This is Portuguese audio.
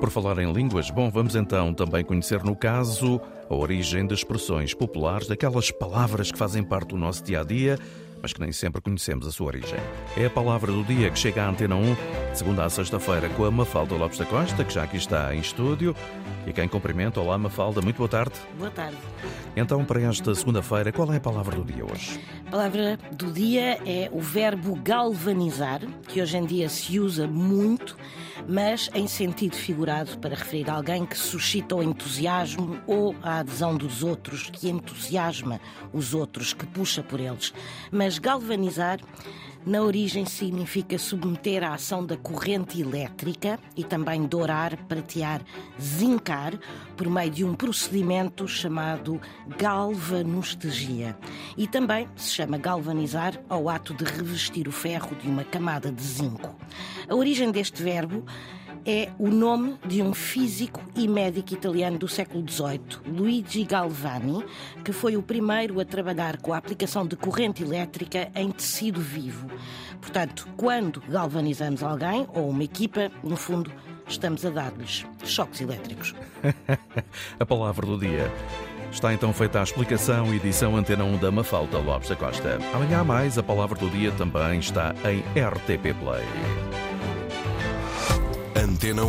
Por falar em línguas, bom, vamos então também conhecer no caso a origem de expressões populares, daquelas palavras que fazem parte do nosso dia a dia, mas que nem sempre conhecemos a sua origem. É a palavra do dia que chega à Antena 1, de segunda a sexta-feira, com a Mafalda Lopes da Costa, que já aqui está em estúdio, e quem cumprimenta. Olá, Mafalda, muito boa tarde. Boa tarde. Então, para esta segunda-feira, qual é a palavra do dia hoje? A palavra do dia é o verbo galvanizar, que hoje em dia se usa muito, mas em sentido figurado para referir a alguém que suscita o entusiasmo ou a adesão dos outros, que entusiasma os outros, que puxa por eles. Mas galvanizar na origem significa submeter à ação da corrente elétrica e também dourar, pratear, zincar por meio de um procedimento chamado galvanostesgia. E também se chama galvanizar ao ato de revestir o ferro de uma camada de zinco. A origem deste verbo é o nome de um físico e médico italiano do século XVIII, Luigi Galvani, que foi o primeiro a trabalhar com a aplicação de corrente elétrica em tecido vivo. Portanto, quando galvanizamos alguém ou uma equipa, no fundo, estamos a dar-lhes choques elétricos. a palavra do dia. Está então feita a explicação, edição Antena 1 da Mafalda Lopes da Costa. Amanhã mais, a palavra do dia também está em RTP Play. Antena 1.